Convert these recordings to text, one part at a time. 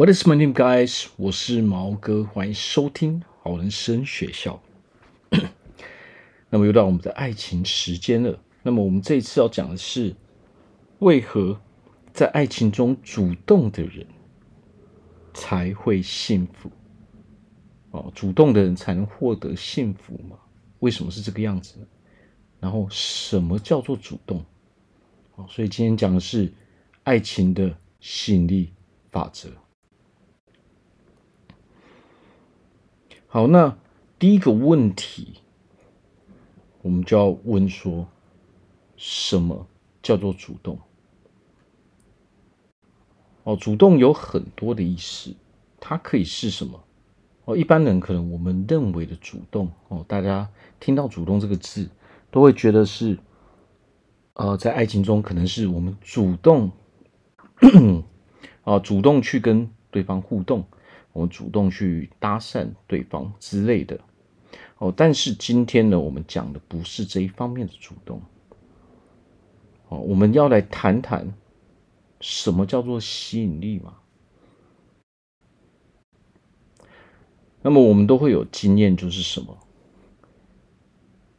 What is my name, guys？我是毛哥，欢迎收听好人生学校。那么又到我们的爱情时间了。那么我们这一次要讲的是，为何在爱情中主动的人才会幸福？哦，主动的人才能获得幸福吗？为什么是这个样子呢？然后什么叫做主动？哦，所以今天讲的是爱情的吸引力法则。好，那第一个问题，我们就要问说，什么叫做主动？哦，主动有很多的意思，它可以是什么？哦，一般人可能我们认为的主动，哦，大家听到“主动”这个字，都会觉得是，呃，在爱情中可能是我们主动，啊，主动去跟对方互动。我们主动去搭讪对方之类的，哦，但是今天呢，我们讲的不是这一方面的主动，哦，我们要来谈谈什么叫做吸引力嘛？那么我们都会有经验，就是什么？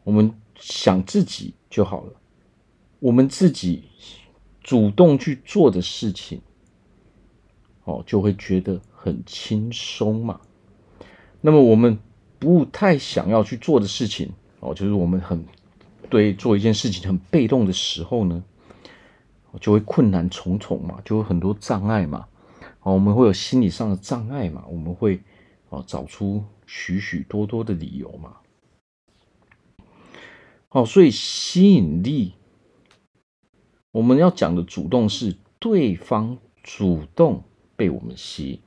我们想自己就好了，我们自己主动去做的事情，哦，就会觉得。很轻松嘛，那么我们不太想要去做的事情哦，就是我们很对做一件事情很被动的时候呢，就会困难重重嘛，就会很多障碍嘛，哦，我们会有心理上的障碍嘛，我们会哦找出许许多多的理由嘛，哦，所以吸引力，我们要讲的主动是对方主动被我们吸引。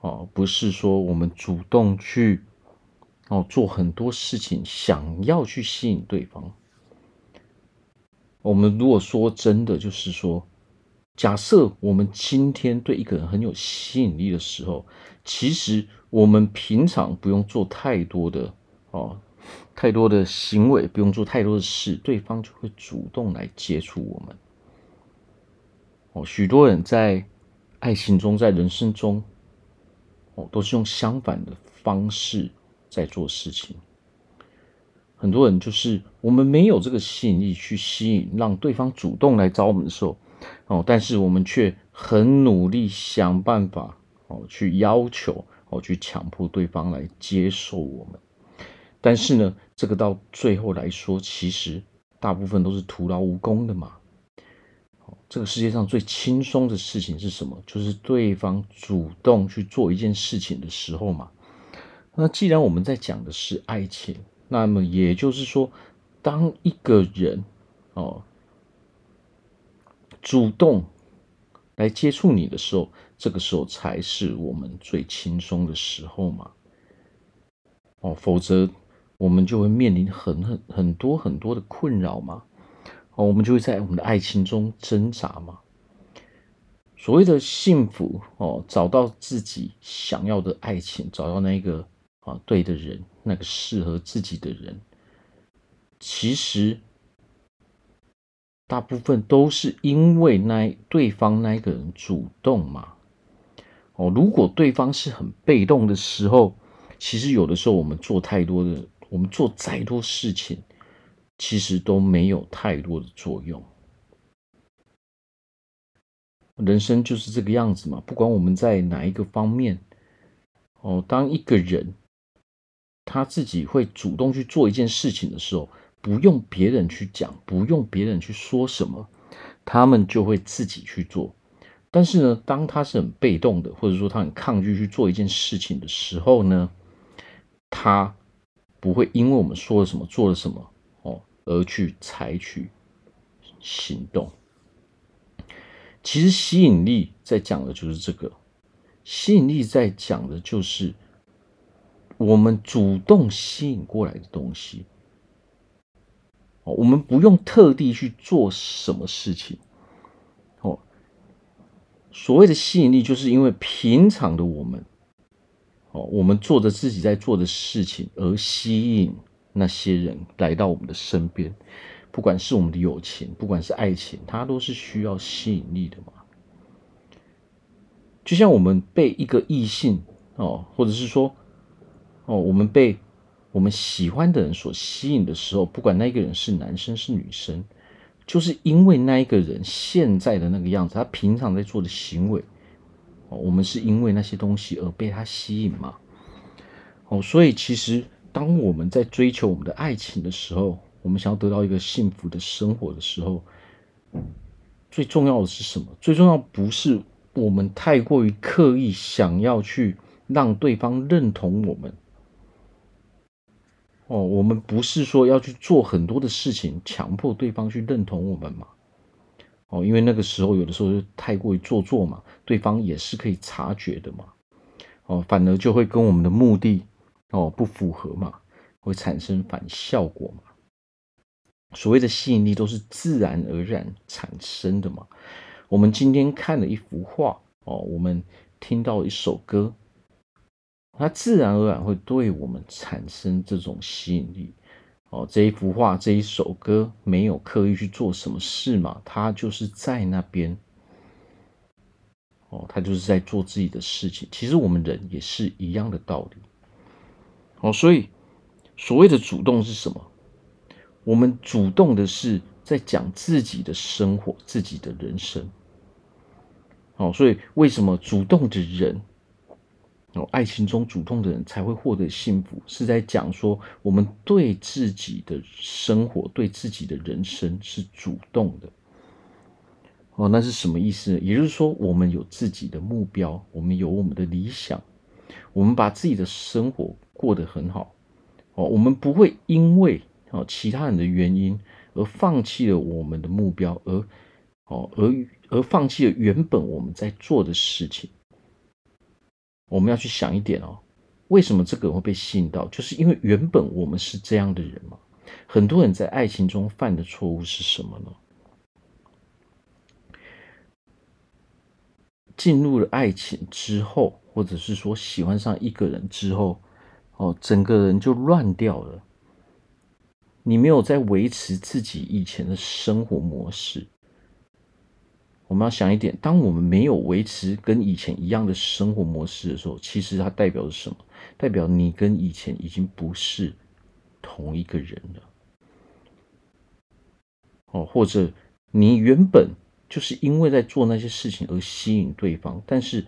哦，不是说我们主动去哦做很多事情，想要去吸引对方。我们如果说真的，就是说，假设我们今天对一个人很有吸引力的时候，其实我们平常不用做太多的哦，太多的行为，不用做太多的事，对方就会主动来接触我们。哦，许多人在爱情中，在人生中。哦都是用相反的方式在做事情。很多人就是我们没有这个吸引力去吸引，让对方主动来找我们的时候，哦，但是我们却很努力想办法哦，去要求哦，去强迫对方来接受我们。但是呢，这个到最后来说，其实大部分都是徒劳无功的嘛。这个世界上最轻松的事情是什么？就是对方主动去做一件事情的时候嘛。那既然我们在讲的是爱情，那么也就是说，当一个人哦主动来接触你的时候，这个时候才是我们最轻松的时候嘛。哦，否则我们就会面临很很很多很多的困扰嘛。哦，我们就会在我们的爱情中挣扎嘛。所谓的幸福哦，找到自己想要的爱情，找到那个啊对的人，那个适合自己的人，其实大部分都是因为那对方那个人主动嘛。哦，如果对方是很被动的时候，其实有的时候我们做太多的，我们做再多事情。其实都没有太多的作用。人生就是这个样子嘛，不管我们在哪一个方面，哦，当一个人他自己会主动去做一件事情的时候，不用别人去讲，不用别人去说什么，他们就会自己去做。但是呢，当他是很被动的，或者说他很抗拒去做一件事情的时候呢，他不会因为我们说了什么，做了什么。而去采取行动。其实吸引力在讲的就是这个，吸引力在讲的就是我们主动吸引过来的东西。哦，我们不用特地去做什么事情。哦，所谓的吸引力，就是因为平常的我们，哦，我们做着自己在做的事情而吸引。那些人来到我们的身边，不管是我们的友情，不管是爱情，它都是需要吸引力的嘛。就像我们被一个异性哦，或者是说哦，我们被我们喜欢的人所吸引的时候，不管那个人是男生是女生，就是因为那一个人现在的那个样子，他平常在做的行为，哦，我们是因为那些东西而被他吸引嘛？哦，所以其实当我们在追求我们的爱情的时候，我们想要得到一个幸福的生活的时候，最重要的是什么？最重要不是我们太过于刻意想要去让对方认同我们。哦，我们不是说要去做很多的事情，强迫对方去认同我们嘛？哦，因为那个时候有的时候就太过于做作嘛，对方也是可以察觉的嘛。哦，反而就会跟我们的目的哦不符合嘛，会产生反效果嘛。所谓的吸引力都是自然而然产生的嘛。我们今天看了一幅画哦，我们听到一首歌。它自然而然会对我们产生这种吸引力，哦，这一幅画、这一首歌没有刻意去做什么事嘛，它就是在那边，哦，它就是在做自己的事情。其实我们人也是一样的道理，哦，所以所谓的主动是什么？我们主动的是在讲自己的生活、自己的人生，哦，所以为什么主动的人？哦，爱情中主动的人才会获得幸福，是在讲说我们对自己的生活、对自己的人生是主动的。哦，那是什么意思呢？也就是说，我们有自己的目标，我们有我们的理想，我们把自己的生活过得很好。哦，我们不会因为哦其他人的原因而放弃了我们的目标，而哦而而放弃了原本我们在做的事情。我们要去想一点哦，为什么这个人会被吸引到？就是因为原本我们是这样的人嘛。很多人在爱情中犯的错误是什么呢？进入了爱情之后，或者是说喜欢上一个人之后，哦，整个人就乱掉了。你没有在维持自己以前的生活模式。我们要想一点，当我们没有维持跟以前一样的生活模式的时候，其实它代表着什么？代表你跟以前已经不是同一个人了。哦，或者你原本就是因为在做那些事情而吸引对方，但是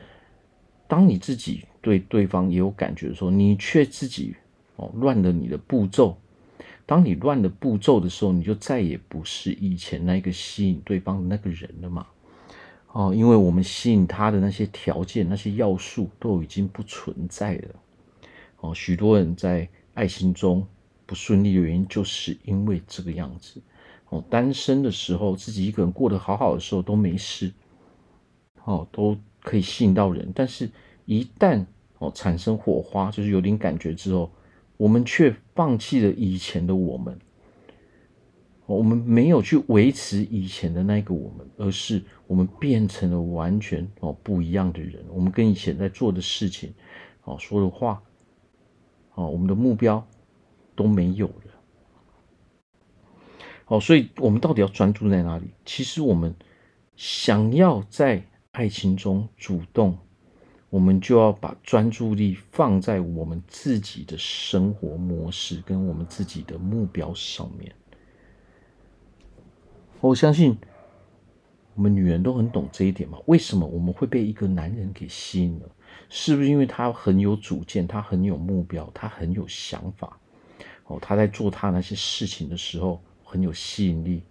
当你自己对对方也有感觉的时候，你却自己哦乱了你的步骤。当你乱了步骤的时候，你就再也不是以前那个吸引对方的那个人了嘛。哦，因为我们吸引他的那些条件、那些要素都已经不存在了。哦，许多人在爱情中不顺利的原因，就是因为这个样子。哦，单身的时候，自己一个人过得好好的时候都没事，哦，都可以吸引到人。但是，一旦哦产生火花，就是有点感觉之后，我们却放弃了以前的我们。我们没有去维持以前的那个我们，而是我们变成了完全哦不一样的人。我们跟以前在做的事情，哦说的话，哦我们的目标都没有了。哦，所以我们到底要专注在哪里？其实我们想要在爱情中主动，我们就要把专注力放在我们自己的生活模式跟我们自己的目标上面。我相信我们女人都很懂这一点嘛。为什么我们会被一个男人给吸引了？是不是因为他很有主见，他很有目标，他很有想法？哦，他在做他那些事情的时候很有吸引力。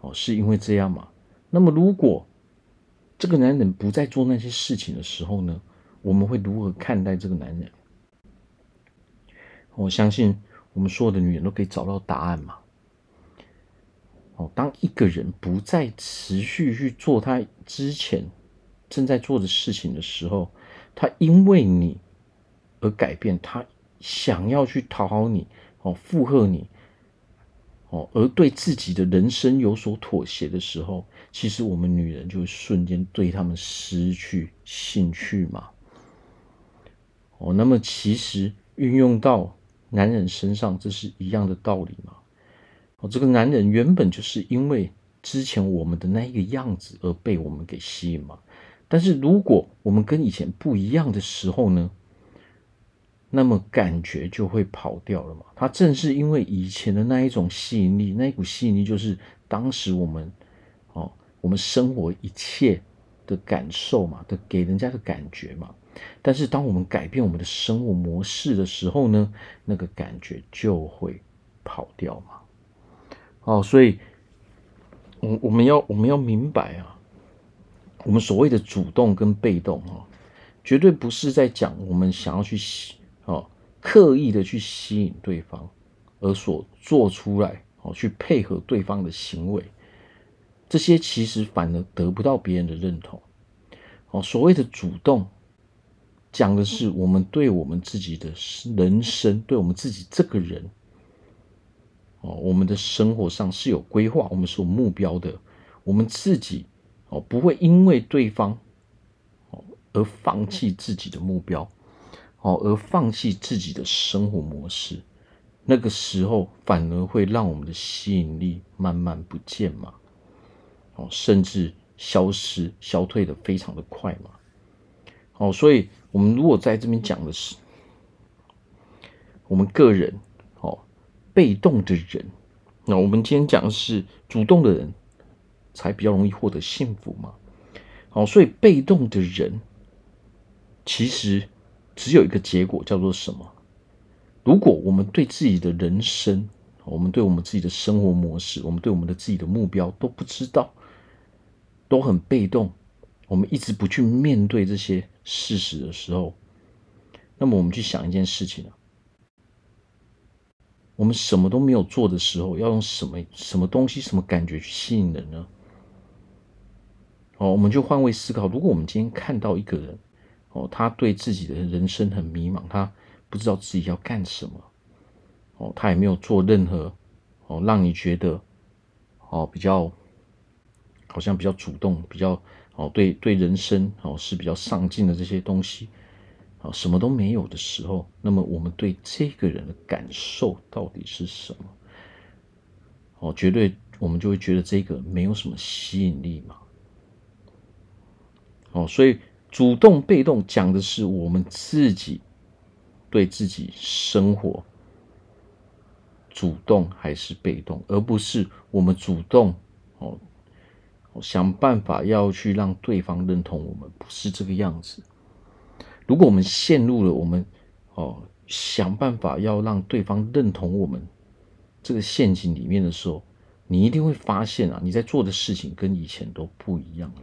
哦，是因为这样吗？那么如果这个男人不再做那些事情的时候呢？我们会如何看待这个男人？我相信我们所有的女人都可以找到答案嘛。哦，当一个人不再持续去做他之前正在做的事情的时候，他因为你而改变，他想要去讨好你，哦，附和你，哦，而对自己的人生有所妥协的时候，其实我们女人就会瞬间对他们失去兴趣嘛。哦，那么其实运用到男人身上，这是一样的道理嘛。哦，这个男人原本就是因为之前我们的那一个样子而被我们给吸引嘛。但是如果我们跟以前不一样的时候呢，那么感觉就会跑掉了嘛。它正是因为以前的那一种吸引力，那一股吸引力就是当时我们哦，我们生活一切的感受嘛，的给人家的感觉嘛。但是当我们改变我们的生活模式的时候呢，那个感觉就会跑掉嘛。哦，所以，我我们要我们要明白啊。我们所谓的主动跟被动啊，绝对不是在讲我们想要去哦，刻意的去吸引对方而所做出来哦，去配合对方的行为，这些其实反而得不到别人的认同。哦，所谓的主动，讲的是我们对我们自己的人生，对我们自己这个人，哦，我们的生活上是有规划，我们是有目标的，我们自己。哦，不会因为对方哦而放弃自己的目标，哦而放弃自己的生活模式，那个时候反而会让我们的吸引力慢慢不见嘛，哦甚至消失消退的非常的快嘛，哦所以我们如果在这边讲的是我们个人哦被动的人，那我们今天讲的是主动的人。才比较容易获得幸福嘛，好，所以被动的人其实只有一个结果，叫做什么？如果我们对自己的人生，我们对我们自己的生活模式，我们对我们的自己的目标都不知道，都很被动，我们一直不去面对这些事实的时候，那么我们去想一件事情啊，我们什么都没有做的时候，要用什么什么东西、什么感觉去吸引人呢？哦，我们就换位思考，如果我们今天看到一个人，哦，他对自己的人生很迷茫，他不知道自己要干什么，哦，他也没有做任何，哦，让你觉得，哦，比较，好像比较主动，比较，哦，对对人生，哦，是比较上进的这些东西，哦，什么都没有的时候，那么我们对这个人的感受到底是什么？哦，绝对我们就会觉得这个没有什么吸引力嘛。哦，所以主动被动讲的是我们自己对自己生活主动还是被动，而不是我们主动哦，想办法要去让对方认同我们，不是这个样子。如果我们陷入了我们哦想办法要让对方认同我们这个陷阱里面的时候，你一定会发现啊，你在做的事情跟以前都不一样了。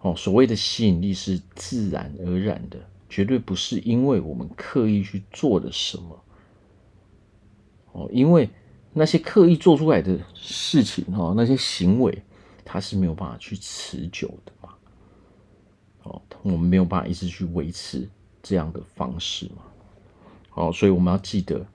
哦，所谓的吸引力是自然而然的，绝对不是因为我们刻意去做了什么。哦，因为那些刻意做出来的事情，哈，那些行为，它是没有办法去持久的嘛。哦，我们没有办法一直去维持这样的方式嘛。哦，所以我们要记得。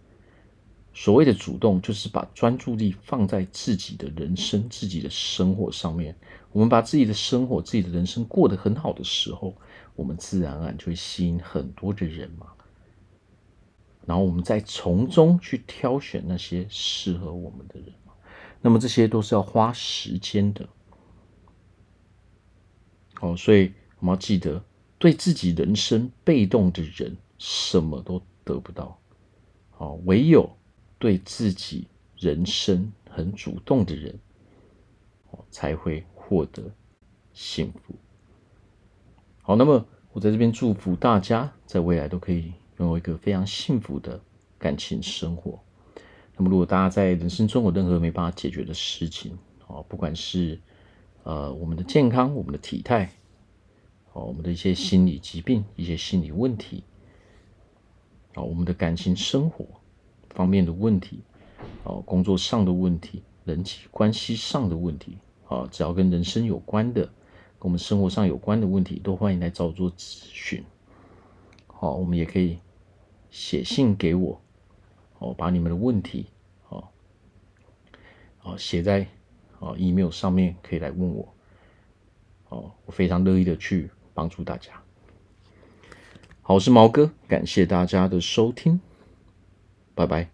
所谓的主动，就是把专注力放在自己的人生、自己的生活上面。我们把自己的生活、自己的人生过得很好的时候，我们自然而然就会吸引很多的人嘛。然后我们再从中去挑选那些适合我们的人。那么这些都是要花时间的。哦，所以我们要记得，对自己人生被动的人，什么都得不到。哦，唯有。对自己人生很主动的人，才会获得幸福。好，那么我在这边祝福大家，在未来都可以拥有一个非常幸福的感情生活。那么，如果大家在人生中有任何没办法解决的事情，哦，不管是呃我们的健康、我们的体态，哦，我们的一些心理疾病、一些心理问题，哦，我们的感情生活。方面的问题，哦，工作上的问题，人际关系上的问题，啊，只要跟人生有关的，跟我们生活上有关的问题，都欢迎来找我做咨询。好，我们也可以写信给我，哦，把你们的问题，哦，哦，写在哦 email 上面，可以来问我，哦，我非常乐意的去帮助大家。好，我是毛哥，感谢大家的收听。Bye bye.